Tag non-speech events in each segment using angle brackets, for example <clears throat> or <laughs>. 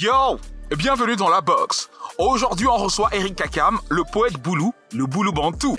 Yo Bienvenue dans la box. Aujourd'hui, on reçoit Eric Kakam, le poète Boulou, le Boulou Bantou.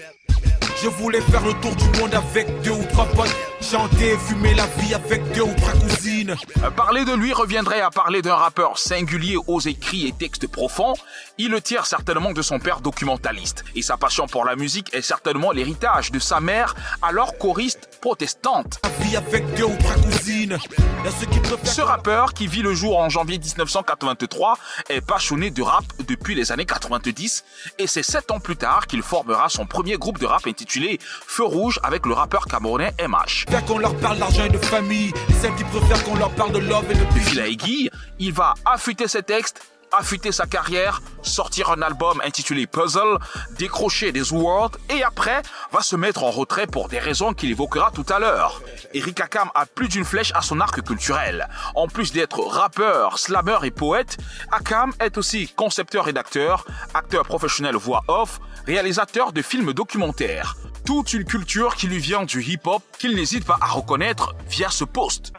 Je voulais faire le tour du monde avec deux ou trois potes. Chanter, fumer la vie avec deux ou trois cousines. Euh, Parler de lui reviendrait à parler d'un rappeur singulier aux écrits et textes profonds. Il le tire certainement de son père documentaliste. Et sa passion pour la musique est certainement l'héritage de sa mère, alors choriste protestante. La vie avec deux ou trois cousines. Y'a ceux qui préfèrent. Ce rappeur, qui vit le jour en janvier 1983, est passionné de rap depuis les années 90 et c'est sept ans plus tard qu'il formera son premier groupe de rap intitulé Feu Rouge avec le rappeur camerounais MH. Qu'on leur parle d'argent et de famille. Et celles qui préfèrent qu'on leur parle de love et de aiguille, il va affûter ses textes, affûter sa carrière, sortir un album intitulé Puzzle, décrocher des awards et après va se mettre en retrait pour des raisons qu'il évoquera tout à l'heure. Eric Akam a plus d'une flèche à son arc culturel. En plus d'être rappeur, slammer et poète, Akam est aussi concepteur-rédacteur, acteur professionnel voix off, réalisateur de films documentaires. Toute une culture qui lui vient du hip-hop qu'il n'hésite pas à reconnaître via ce post.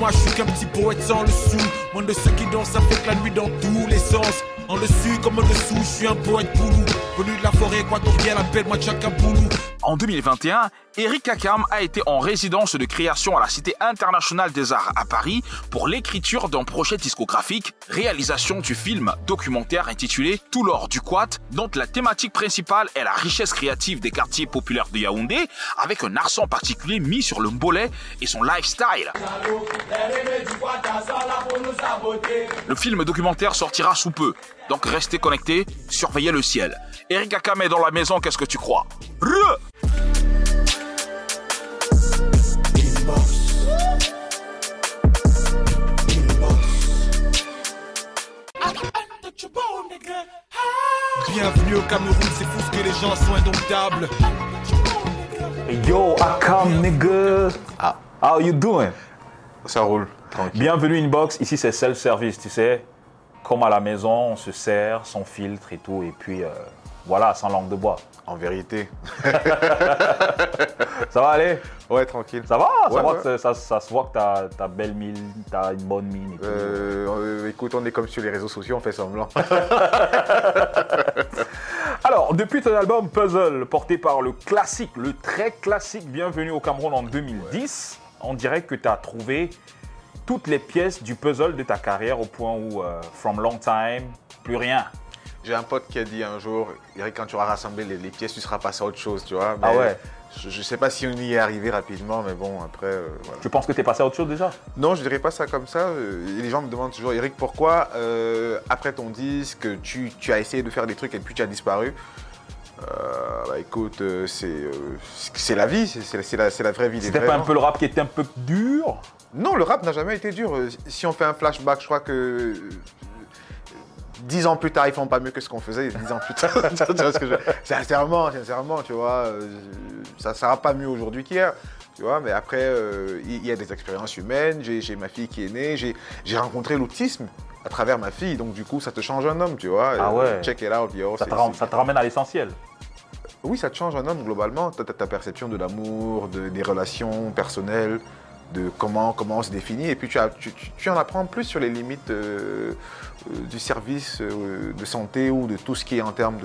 Moi je suis qu'un petit poète sans le sou. Moi de ceux qui dansent avec la nuit dans tous les sens. En dessus comme en dessous, je suis un poète boulou. Venu de la forêt équatoriale, appelle-moi Chaka Boulou. En 2021, Eric Kakam a été en résidence de création à la Cité internationale des arts à Paris pour l'écriture d'un projet discographique, réalisation du film documentaire intitulé Tout l'or du Quat, dont la thématique principale est la richesse créative des quartiers populaires de Yaoundé, avec un accent particulier mis sur le mbolet et son lifestyle. Le film documentaire sortira sous peu, donc restez connectés, surveillez le ciel. Eric Kakam est dans la maison, qu'est-ce que tu crois? Bienvenue au Cameroun, c'est fou ce que les gens sont indomptables. Yo, Akam nigga. Ah. How you doing? Ça roule, tranquille. Bienvenue Inbox. Ici c'est self-service, tu sais. Comme à la maison, on se sert sans filtre et tout. Et puis euh, voilà, sans langue de bois. En vérité. <laughs> Ça va aller? Ouais, tranquille. Ça va? ça, Ouais, va ça, ça se voit que t'as as belle mine, t'as une bonne mine et tout. Euh, euh, écoute, on est comme sur les réseaux sociaux, on fait semblant. <laughs> Alors, depuis ton album Puzzle, porté par le classique, le très classique Bienvenue au Cameroun en 2010, on dirait que tu as trouvé toutes les pièces du puzzle de ta carrière au point où, euh, from long time, plus rien. J'ai un pote qui a dit un jour, Eric, quand tu auras rassemblé les, les pièces, tu seras passé à autre chose, tu vois. Ah ouais. Je, je sais pas si on y est arrivé rapidement, mais bon, après, euh, voilà. Tu penses que tu es passé à autre chose déjà? Non, je dirais pas ça comme ça. Euh, et les gens me demandent toujours, Eric, pourquoi euh, après ton disque, tu, tu as essayé de faire des trucs et puis tu as disparu? Euh, bah écoute, c'est la vie, c'est- la, la vraie vie des C'était pas un peu le rap qui était un peu dur? Non, le rap n'a jamais été dur. Si on fait un flashback, je crois que dix ans plus tard, ils font pas mieux que ce qu'on faisait dix ans plus tard. <laughs> Je Sincèrement, sincèrement, tu vois, euh, ça ne sera pas mieux aujourd'hui qu'hier. Tu vois, mais après, euh, il y, a des expériences humaines. J'ai ma fille qui est née. J'ai rencontré l'autisme à travers ma fille. Donc, du coup, ça te change un homme, tu vois. Ah ouais. Check it out, yo. ça te, ça ramène à l'essentiel. oui, ça te change un homme globalement. Ta, ta- ta perception de l'amour, de- des relations personnelles, de comment, comment on se définit. Et puis tu, as- tu- tu- tu en apprends plus sur les limites euh, du service euh, de santé ou de tout ce qui est en termes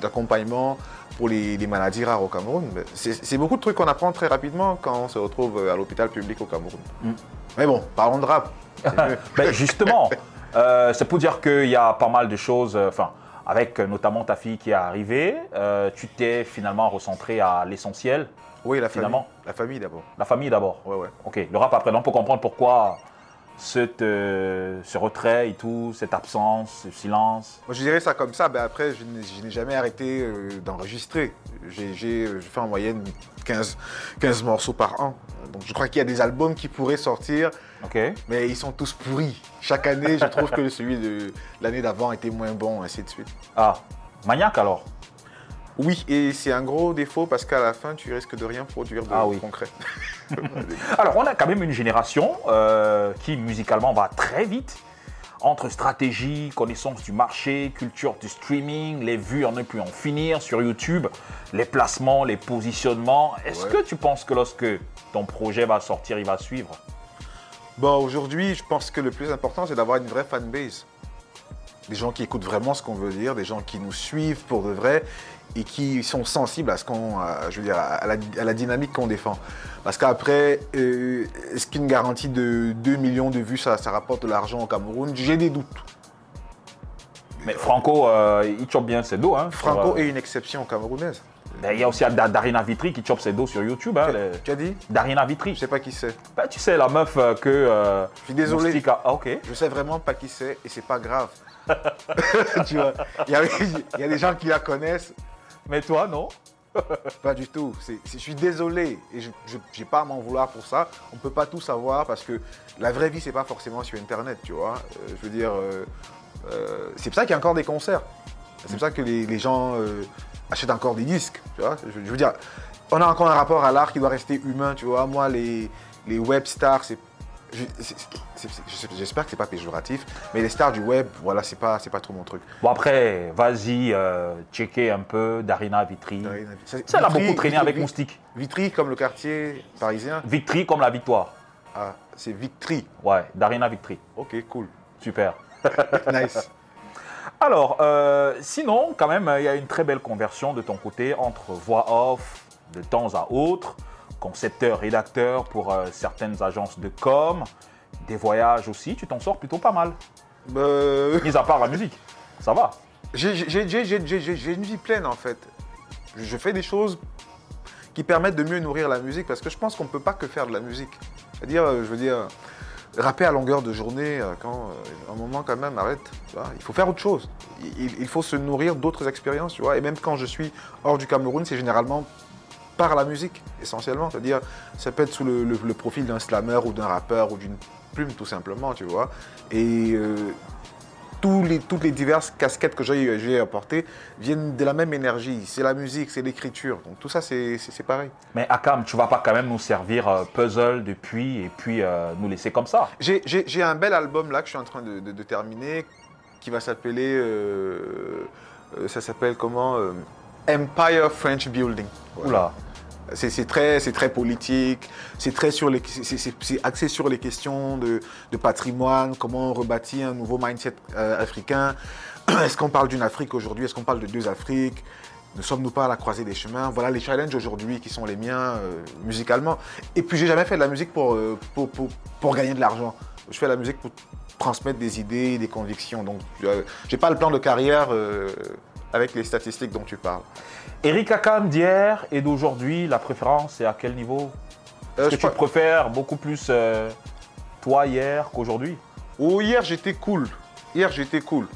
d'accompagnement pour les, les maladies rares au Cameroun. C'est beaucoup de trucs qu'on apprend très rapidement quand on se retrouve à l'hôpital public au Cameroun. Mm. Mais bon, parlons de rap. <laughs> Ben, justement, euh, c'est pour dire qu'il y a pas mal de choses, euh, enfin, avec euh, notamment ta fille qui est arrivée, euh, tu t'es finalement recentré à l'essentiel, oui, la famille. Finalement. La famille d'abord. la famille d'abord. Ouais, ouais. Ok, le rap après, donc on peut comprendre pourquoi cette, euh, ce retrait et tout, cette absence, ce silence. Moi, je dirais ça comme ça. Ben après, je n'ai je n'ai jamais arrêté euh, d'enregistrer. J'ai j'ai, je fais en moyenne 15, 15 morceaux par an. Donc, je crois qu'il y a des albums qui pourraient sortir, mais ils sont tous pourris. Chaque année, je trouve que celui de l'année d'avant était moins bon, ainsi de suite. Ah, maniaque alors. Oui, et c'est un gros défaut parce qu'à la fin, tu risques de rien produire de Ah oui. concret. <laughs> Alors, on a quand même une génération euh, qui musicalement va très vite. Entre stratégie, connaissance du marché, culture du streaming, les vues en ne plus en finir sur YouTube, les placements, les positionnements. Est-ce Ouais. que tu penses que lorsque ton projet va sortir, il va suivre? Bon, aujourd'hui, je pense que le plus important, c'est d'avoir une vraie fanbase. des gens qui écoutent vraiment ce qu'on veut dire, des gens qui nous suivent pour de vrai et qui sont sensibles à ce qu'on, je veux dire, à la, à la dynamique qu'on défend. Parce qu'après, euh, est-ce qu'une garantie de 2 millions de vues, ça, ça rapporte de l'argent au Cameroun? J'ai des doutes. Mais Franco, euh, il chope bien ses dos. Hein, Franco euh, est une exception camerounaise. ben, Il y a aussi Da- Darina Vitry qui chope ses dos sur YouTube. Hein, les- Tu as dit? Darina Je Vitry. sais pas qui c'est. Ben, tu sais, la meuf que. euh, Je suis désolé. Moustique a- Ah, ok. Je sais vraiment pas qui c'est et c'est pas grave. <laughs> tu vois, il y, a, il y a des gens qui la connaissent, Mais toi, non <laughs> pas du tout. Je suis désolé et je n'ai pas à m'en vouloir pour ça. On peut pas tout savoir parce que la vraie vie, c'est pas forcément sur Internet, tu vois. Euh, je veux dire, euh, euh, c'est pour ça qu'il y a encore des concerts. C'est pour ça que les, les gens achètent encore des disques, tu vois. Je, je veux dire, on a encore un rapport à l'art qui doit rester humain, tu vois. Moi, les, les web stars, c'est J'espère que c'est pas péjoratif, mais les stars du web, voilà, c'est pas, c'est pas trop mon truc. Bon, après, vas-y, euh, checker un peu Darina Vitry. Ça, elle a beaucoup traîné avec Vitry- Moustique. Vitry, comme le quartier parisien. Vitry comme la victoire. Ah, c'est Vitry. Ouais, Darina Vitry. Ok, cool. Super. <laughs> Nice. Alors, euh, sinon, quand même, il y a une très belle conversion de ton côté entre voix off de temps à autre, concepteur, rédacteur pour euh, certaines agences de com, des voyages aussi. Tu t'en sors plutôt pas mal, Euh, mis à part la musique. Ça va. j'ai- une vie pleine en fait. Je fais des choses qui permettent de mieux nourrir la musique parce que je pense qu'on ne peut pas que faire de la musique. C'est-à-dire, euh, je veux dire, rapper à longueur de journée, euh, quand, un moment quand même, arrête. tu vois. il faut faire autre chose. Il, il faut se nourrir d'autres expériences, tu vois. Et même quand je suis hors du Cameroun, c'est généralement par la musique, essentiellement. C'est-à-dire, ça peut être sous le, le- le profil d'un slammer ou d'un rappeur ou d'une plume, tout simplement, tu vois. Et euh, tous les, toutes les diverses casquettes que j'ai apportées viennent de la même énergie. C'est la musique, c'est l'écriture. Donc tout ça, c'est pareil. Mais Akam, tu vas pas quand même nous servir euh, puzzle depuis et puis euh, nous laisser comme ça? J'ai- un bel album là que je suis en train de, de- de terminer qui va s'appeler. euh, euh, ça s'appelle comment Empire French Building. Voilà. Oula. C'est très, très politique, c'est axé sur les questions de, patrimoine, comment on rebâtit un nouveau mindset euh, africain. <clears throat> Est-ce qu'on parle d'une Afrique aujourd'hui? Est-ce qu'on parle de deux Afriques? Ne sommes-nous pas à la croisée des chemins? Voilà les challenges aujourd'hui qui sont les miens euh, musicalement. Et puis j'ai jamais fait de la musique pour, euh, pour, pour, pour gagner de l'argent. Je fais de la musique pour transmettre des idées, des convictions. Donc euh, j'ai pas le plan de carrière avec les statistiques dont tu parles. Eric Akam d'hier et d'aujourd'hui, la préférence c'est à quel niveau? Euh, Est-ce que tu crois- préfères beaucoup plus euh, toi hier qu'aujourd'hui? Oh, hier j'étais cool. Hier j'étais cool.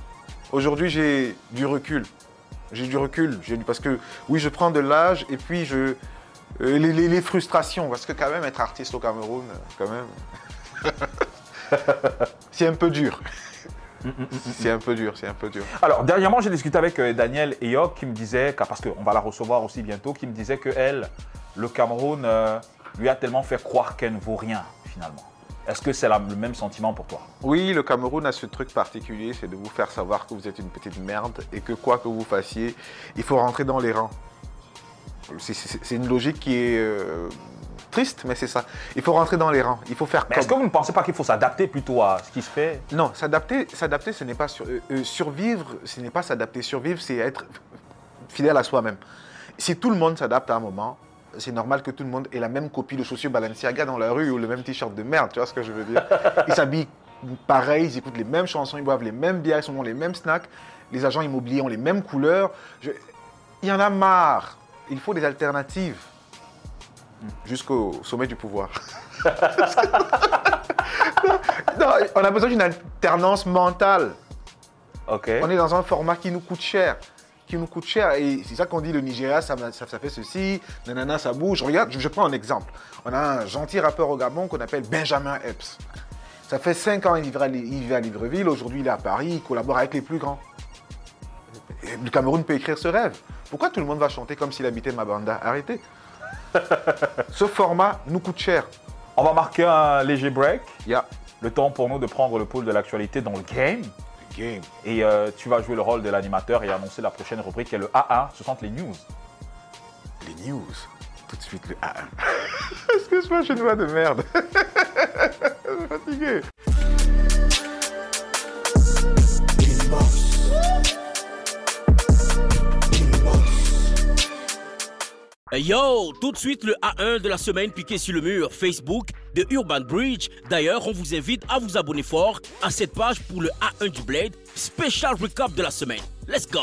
Aujourd'hui j'ai du recul. J'ai du recul. J'ai du- Parce que oui, je prends de l'âge et puis je. euh, les, les- les frustrations. Parce que quand même être artiste au Cameroun, quand même. <laughs> c'est un peu dur. C'est un peu dur, c'est un peu dur. Alors, dernièrement, j'ai discuté avec euh, Daniel Eyok qui me disait, que- parce qu'on va la recevoir aussi bientôt, qui me disait que elle, le Cameroun, euh, lui a tellement fait croire qu'elle ne vaut rien, finalement. Est-ce que c'est le même sentiment pour toi? Oui, le Cameroun a ce truc particulier, c'est de vous faire savoir que vous êtes une petite merde et que quoi que vous fassiez, il faut rentrer dans les rangs. C'est une logique qui est euh, triste, mais c'est ça. Il faut rentrer dans les rangs, il faut faire Mais est-ce que vous ne pensez pas qu'il faut s'adapter plutôt à ce qui se fait? Non, s'adapter, s'adapter, ce n'est pas sur- euh, euh, survivre, ce n'est pas s'adapter. Survivre, c'est être fidèle à soi-même. Si tout le monde s'adapte à un moment, c'est normal que tout le monde ait la même copie de chaussures Balenciaga dans la rue ou le même t-shirt de merde, tu vois ce que je veux dire? Ils s'habillent pareil, ils écoutent les mêmes chansons, ils boivent les mêmes bières, ils sont dans les mêmes snacks, les agents immobiliers ont les mêmes couleurs. Je- Il y en a marre. Il faut des alternatives jusqu'au sommet du pouvoir. <laughs> non, on a besoin d'une alternance mentale. On est dans un format qui nous coûte cher. Qui nous coûte cher. Et c'est ça qu'on dit le Nigeria, ça, ça, ça fait ceci, nanana, ça bouge. Regarde, je, je prends un exemple. On a un gentil rappeur au Gabon qu'on appelle Benjamin Epps. Ça fait 5 ans qu'il vit à, il vit à Libreville. Aujourd'hui, il est à Paris. Il collabore avec les plus grands. Le Cameroun peut écrire ce rêve. Pourquoi tout le monde va chanter comme s'il habitait Mabanda Arrêtez. <laughs> ce format nous coûte cher. On va marquer un léger break. Il y a Le temps pour nous de prendre le pôle de l'actualité dans le game. Et euh, tu vas jouer le rôle de l'animateur et annoncer la prochaine rubrique qui est le A1. Ce sont les news. Les news. Tout de suite le A1. <laughs> Excuse-moi, je suis une voix de merde? <laughs> je suis fatigué. Yo, tout de suite le A1 de la semaine piqué sur le mur Facebook de Urban Bridge. D'ailleurs, on vous invite à vous abonner fort à cette page pour le A1 du Blade, special recap de la semaine. Let's go!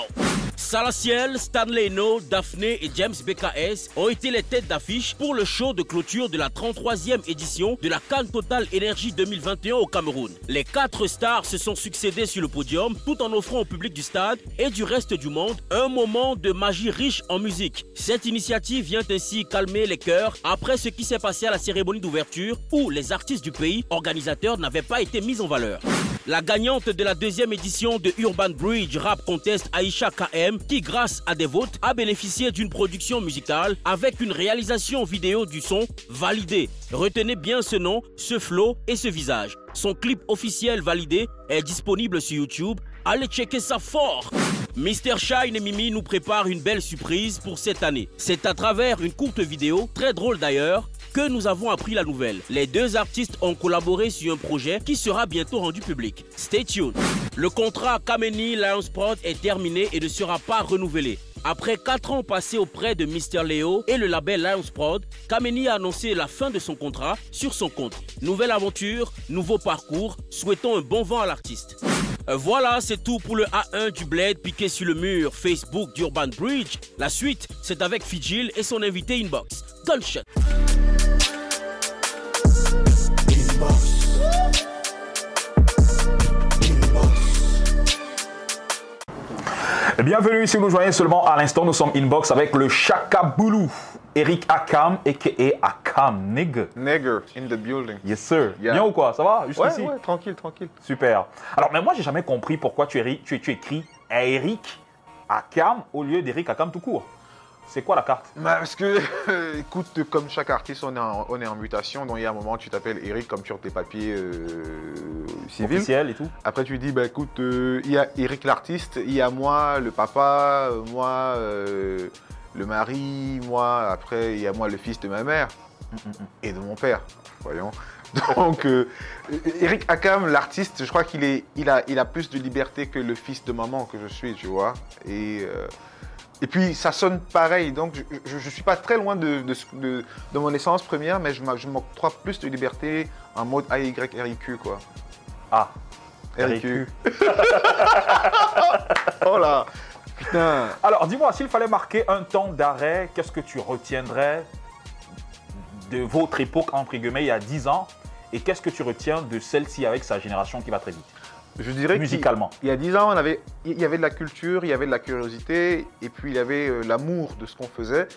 Salaciel, Stanley No, Daphné et James BKS ont été les têtes d'affiche pour le show de clôture de la 33e édition de la Cannes Total Energy 2021 au Cameroun. Les quatre stars se sont succédés sur le podium tout en offrant au public du stade et du reste du monde un moment de magie riche en musique. Cette initiative vient ainsi calmer les cœurs après ce qui s'est passé à la cérémonie d'ouverture où les artistes du pays organisateurs n'avaient pas été mis en valeur. La gagnante de la deuxième édition de Urban Bridge Rap Contest, Aisha KM, qui grâce à des votes a bénéficié d'une production musicale avec une réalisation vidéo du son validée. Retenez bien ce nom, ce flow et ce visage. Son clip officiel validé est disponible sur YouTube. Allez checker ça fort Mr. Shine et Mimi nous préparent une belle surprise pour cette année. C'est à travers une courte vidéo, très drôle d'ailleurs, que nous avons appris la nouvelle. Les deux artistes ont collaboré sur un projet qui sera bientôt rendu public. Stay tuned. Le contrat Kameni Lions Prod est terminé et ne sera pas renouvelé. Après 4 ans passés auprès de Mr. Leo et le label Lions Prod, Kameni a annoncé la fin de son contrat sur son compte. Nouvelle aventure, nouveau parcours, souhaitons un bon vent à l'artiste. Euh, Voilà, c'est tout pour le A1 du Blade piqué sur le mur Facebook d'Urban Bridge. La suite, c'est avec Fijil et son invité Inbox. Gunshot. Bienvenue si vous nous joignez seulement à l'instant. Nous sommes inbox avec le Chakaboulou, Eric Akam, a.k.a. Akam, nigga. Nigger in the building. Yes sir. Yeah. Bien ou quoi? Ça va? Ouais, Jusqu'ici ouais, tranquille, tranquille. Super. Alors, mais moi, j'ai jamais compris pourquoi tu, éri- tu, tu écris Eric Akam au lieu d'Eric Akam tout court. C'est quoi la carte? Bah, parce que, écoute, comme chaque artiste, on est en, on est en mutation. Donc, il y a un moment, tu t'appelles Eric comme sur tes papiers euh, civils. Officiel et tout Après, tu dis, bah écoute, euh, il y a Eric l'artiste, il y a moi, le papa, euh, moi, euh, le mari, moi, après, il y a moi, le fils de ma mère et de mon père, voyons. Donc, euh, Eric Akam, l'artiste, je crois qu'il est, il a, il a plus de liberté que le fils de maman que je suis, tu vois. Et, euh, et puis, ça sonne pareil. Donc, je ne suis pas très loin de, de, ce- de- de mon essence première, mais je m'a- je m'octroie plus de liberté en mode AYRIQ, quoi. Ah, RIQ. <laughs> Oh là Putain Alors, dis-moi, s'il fallait marquer un temps d'arrêt, qu'est-ce que tu retiendrais de votre époque, entre guillemets, il y a 10 ans Et qu'est-ce que tu retiens de celle-ci avec sa génération qui va très vite? Je dirais Musicalement. Il y a 10 ans, on avait, il y avait de la culture, il y avait de la curiosité, et puis il y avait euh, l'amour de ce qu'on faisait.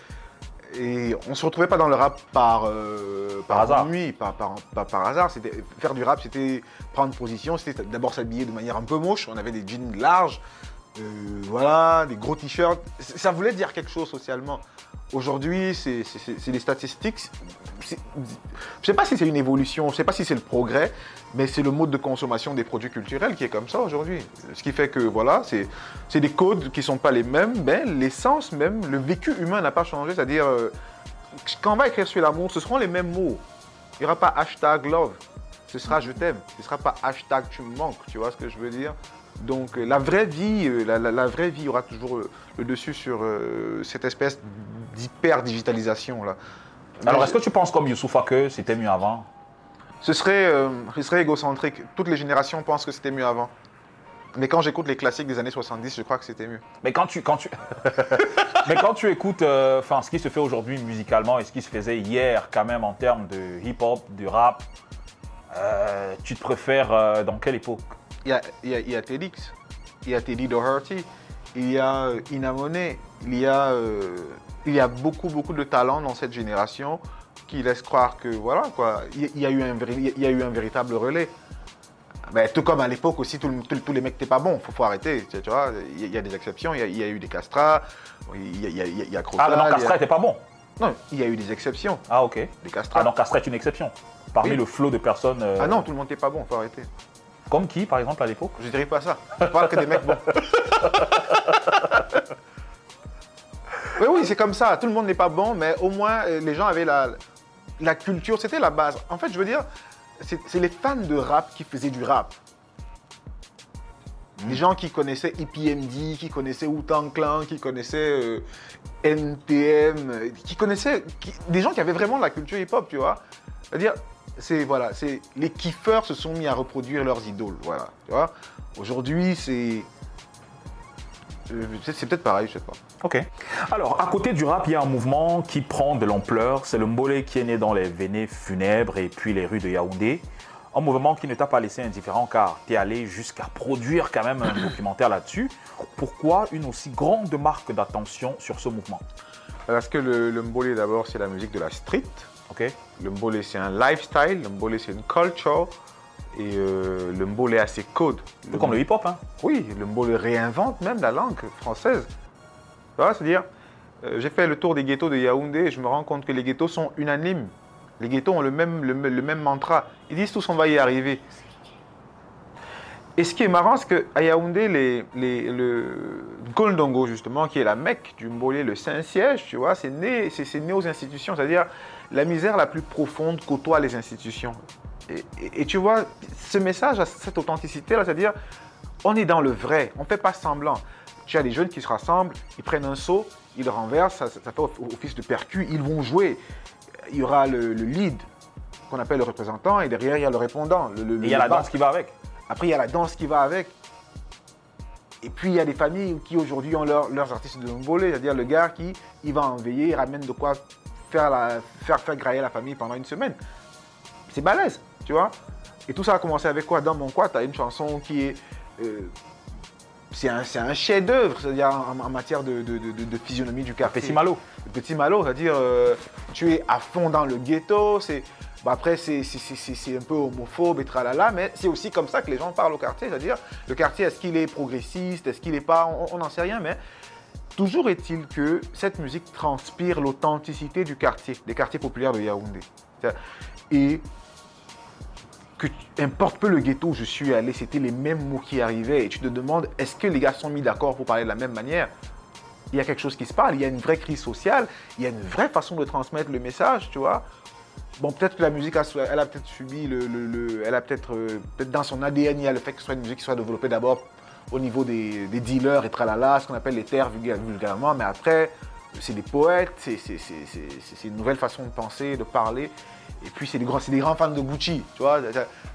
Et on se retrouvait pas dans le rap par, euh, Par hasard. ennui, par, par, par- par hasard. C'était, faire du rap, c'était prendre position, c'était d'abord s'habiller de manière un peu moche. On avait des jeans larges, euh, voilà, des gros t-shirts. Ça voulait dire quelque chose socialement. Aujourd'hui, c'est, des statistiques. Je sais pas si c'est une évolution, je sais pas si c'est le progrès, mais c'est le mode de consommation des produits culturels qui est comme ça aujourd'hui. Ce qui fait que voilà, c'est des codes qui sont pas les mêmes, mais l'essence même, le vécu humain n'a pas changé. C'est-à-dire, euh, quand on va écrire sur l'amour, ce seront les mêmes mots. Il n'y aura pas hashtag love, ce sera je t'aime. Ce ne sera pas hashtag tu me manques, tu vois ce que je veux dire? Donc euh, la vraie vie, euh, la, la- la vraie vie aura toujours euh, le dessus sur euh, cette espèce d'hyper-digitalisation là. Alors, est-ce que tu penses comme Youssoufa que c'était mieux avant? Ce serait, euh, ce serait égocentrique. Toutes les générations pensent que c'était mieux avant. Mais quand j'écoute les classiques des années 70, je crois que c'était mieux. Mais quand tu, quand tu, <laughs> mais quand tu écoutes, euh, ce qui se fait aujourd'hui musicalement et ce qui se faisait hier, quand même en termes de hip-hop, de rap, euh, tu te préfères euh, dans quelle époque? Il y a, il y a, il y a Tedx, il y a Teddy Doherty, il y a euh, Inamone, il y a, euh, il y a beaucoup, beaucoup de talents dans cette génération qui laissent croire que, voilà, quoi, il y- il a eu un, il y a eu un véritable relais. Ben, tout comme à l'époque aussi, tous les mecs n'étaient pas bons, faut, faut arrêter, tu, vois, il y, a- il y a des exceptions, il y a, il y a eu des castrats, il y a, il y a, il y a- il y a Crotal, Ah non, il Castra était pas bon. Non, il y a eu des exceptions, Ah ok. des castrats. Ah non, Castra est une exception. Parmi Oui. le flot de personnes. euh, Ah non, tout le monde n'était pas bon, faut arrêter. Comme qui, par exemple, à l'époque Je dirais pas ça. Je parle que des mecs bons. <laughs> oui, oui, c'est comme ça. Tout le monde n'est pas bon, mais au moins euh, les gens avaient la, la culture. C'était la base. En fait, je veux dire, c'est les fans de rap qui faisaient du rap. Des gens qui connaissaient EPMD, qui connaissaient Wu-Tang Clan, qui connaissaient euh, NTM, euh, qui connaissaient qui- des gens qui avaient vraiment la culture hip-hop, tu vois. C'est-à-dire, c'est voilà, c'est les kiffeurs se sont mis à reproduire leurs idoles, voilà, tu vois. Aujourd'hui, c'est euh, c'est c'est peut-être pareil, je sais pas. Ok. Alors, à côté du rap, il y a un mouvement qui prend de l'ampleur. C'est le Mbolé qui est né dans les vénées funèbres et puis les rues de Yaoundé. Un mouvement qui ne t'a pas laissé indifférent car tu es allé jusqu'à produire quand même un documentaire là-dessus. Pourquoi une aussi grande marque d'attention sur ce mouvement? Parce que le, le mbolé, d'abord, c'est la musique de la street. Le mbolé, c'est un lifestyle. Le mbolé, c'est une culture. Et euh, le mbolé a ses codes. Tout comme le hip-hop. Hein. Oui, le mbolé réinvente même la langue française. Tu vois, c'est-à-dire, euh, j'ai fait le tour des ghettos de Yaoundé et je me rends compte que les ghettos sont unanimes. Les ghettos ont le même, le, le même mantra. Ils disent tous on va y arriver. Et ce qui est marrant, c'est qu'à Yaoundé, les, les, le Goldongo, justement, qui est la Mecque du Mbolé, le Saint-Siège, tu vois, c'est né, c'est, né aux institutions. C'est-à-dire, la misère la plus profonde côtoie les institutions. Et, et- et tu vois, ce message cette authenticité-là, c'est-à-dire, on est dans le vrai, on ne fait pas semblant. Tu as des jeunes qui se rassemblent, ils prennent un seau, ils le renversent, ça, ça fait office de percu, ils vont jouer. Il y aura le, le lead, qu'on appelle le représentant, et derrière, il y a le répondant. le- le- Et il y a la danse qui va avec. Après, il y a la danse qui va avec. Et puis, il y a des familles qui aujourd'hui ont leur- leurs artistes de volée, c'est-à-dire le gars qui il va en veiller, il ramène de quoi faire, la, faire, faire grailler la famille pendant une semaine. C'est balèze, tu vois. Et tout ça a commencé avec quoi? Dans mon quoi, tu as une chanson qui est. euh, c'est un, un chef-d'œuvre, c'est-à-dire en, en matière de, de- de- physionomie du quartier. Petit Malo. Petit malo, c'est-à-dire euh, tu es à fond dans le ghetto, c'est bah après c'est un peu homophobe et tralala, mais c'est aussi comme ça que les gens parlent au quartier, c'est-à-dire le quartier est-ce qu'il est progressiste, est-ce qu'il n'est pas, on n'en sait rien, mais toujours est-il que cette musique transpire l'authenticité du quartier, des quartiers populaires de Yaoundé. Et que importe peu le ghetto où je suis allé, c'était les mêmes mots qui arrivaient et tu te demandes est-ce que les gars sont mis d'accord pour parler de la même manière? Il y a quelque chose qui se parle, il y a une vraie crise sociale, il y a une vraie façon de transmettre le message, tu vois? Bon, peut-être que la musique, a, a peut-être subi le, le- le- elle a peut-être, euh, peut-être dans son ADN, il y a le fait que ce soit une musique qui soit développée d'abord au niveau des, dealers et tralala, ce qu'on appelle les terres vulga- vulgairement, mais après, c'est des poètes, c'est une nouvelle façon de penser, de parler. Et puis, c'est des, grands- c'est des grands fans de Gucci, tu vois.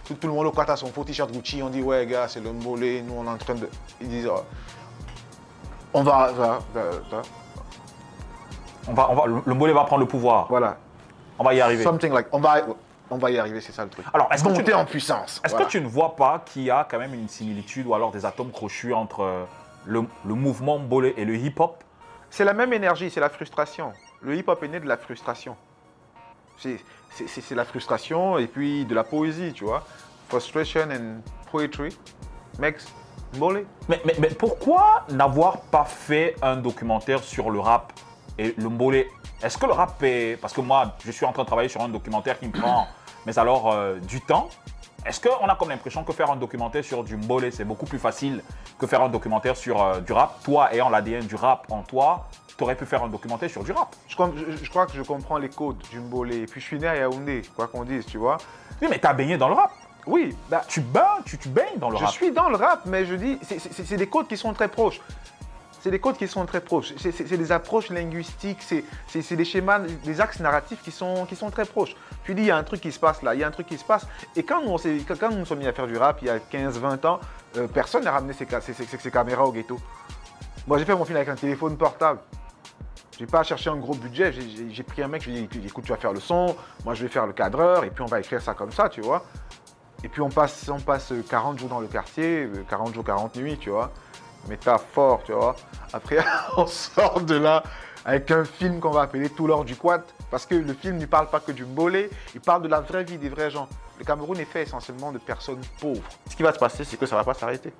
Tout, le monde, quand tu as son faux t-shirt Gucci, on dit, ouais, gars, c'est le mbolé, nous, on est en train de. Ils disent, oh, on va. On va, on va, le le Mbolé va prendre le pouvoir. Voilà. On va y arriver. Something like. On va, on va y arriver, c'est ça le truc. Alors, est-ce que tu- en puissance. Est-ce voilà. que tu ne vois pas qu'il y a quand même une similitude ou alors des atomes crochus entre euh, le, le mouvement Mbolé et le hip-hop? C'est la même énergie, c'est la frustration. Le hip-hop est né de la frustration. C'est la frustration et puis de la poésie, tu vois. Frustration and poetry makes Mbolé. mais, mais- mais pourquoi n'avoir pas fait un documentaire sur le rap et le Mbolé? Est-ce que le rap est... Parce que moi, je suis en train de travailler sur un documentaire qui me prend, <coughs> mais alors, euh, du temps. Est-ce qu'on a comme l'impression que faire un documentaire sur du Mbolé, c'est beaucoup plus facile que faire un documentaire sur euh, du rap? Toi, ayant l'ADN du rap en toi, tu aurais pu faire un documentaire sur du rap. Je, je- je crois que je comprends les codes du Mbolé. Et puis je suis né à Yaoundé, quoi qu'on dise, tu vois. Oui, mais tu as baigné dans le rap. Oui, bah, Tu baignes, tu, tu baignes dans le Je rap. suis dans le rap, mais je dis, c'est des codes qui sont très proches. C'est des codes qui sont très proches. C'est des approches linguistiques, c'est des schémas, des axes narratifs qui sont, qui sont très proches. Tu dis, il y a un truc qui se passe là, il y a un truc qui se passe. Et quand on quand nous sommes mis à faire du rap, il y a 15-20 ans, euh, personne n'a ramené ses, ses- ses- ses caméras au ghetto. Moi, j'ai fait mon film avec un téléphone portable. J'ai pas cherché un gros budget, j'ai- pris un mec, je lui ai dit, écoute, tu vas faire le son, moi je vais faire le cadreur, et puis on va écrire ça comme ça, tu vois. Et puis on passe, on passe 40 jours dans le quartier, euh, 40 jours, 40 nuits, tu vois. Métaphore, tu vois. Après, <laughs> on sort de là avec un film qu'on va appeler Tout l'or du quad, parce que le film ne parle pas que du mbolé, il parle de la vraie vie des vrais gens. Le Cameroun est fait essentiellement de personnes pauvres. Ce qui va se passer, c'est que ça ne va pas s'arrêter.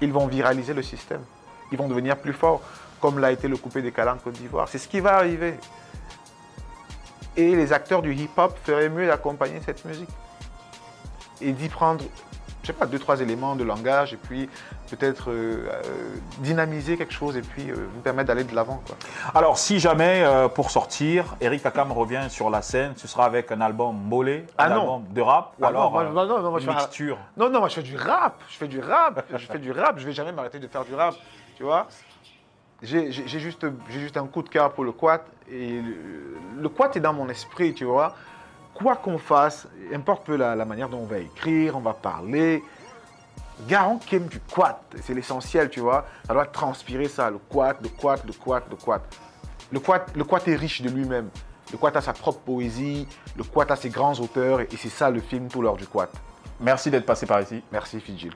Ils vont viraliser le système. Ils vont devenir plus forts, comme l'a été le coupé des en Côte d'Ivoire. C'est ce qui va arriver. Et les acteurs du hip-hop feraient mieux d'accompagner cette musique et d'y prendre je sais pas, deux, trois éléments de langage et puis peut-être euh, euh, dynamiser quelque chose et puis euh, vous permettre d'aller de l'avant. Alors, si jamais, euh, pour sortir, Eric Akam revient sur la scène, ce sera avec un album bolé, un Ah non. album de rap, ou Ah alors non, moi, non, moi, je une fais un- mixture. Non, non, moi je fais du rap, je fais du rap, <laughs> je fais du rap, je vais jamais m'arrêter de faire du rap, tu vois. J'ai juste, j'ai juste un coup de cœur pour le quad et le, le quad est dans mon esprit, tu vois. Quoi qu'on fasse, importe peu la, la manière dont on va écrire, on va parler, Garant qui aime du quad, c'est l'essentiel, tu vois. Ça doit transpirer ça, le quad, le quad, le quad, le quad. Le quad, le quad est riche de lui-même. Le quad a sa propre poésie, le quad a ses grands auteurs et c'est ça le film tout l'heure du quad. Merci d'être passé par ici. Merci Fidjil.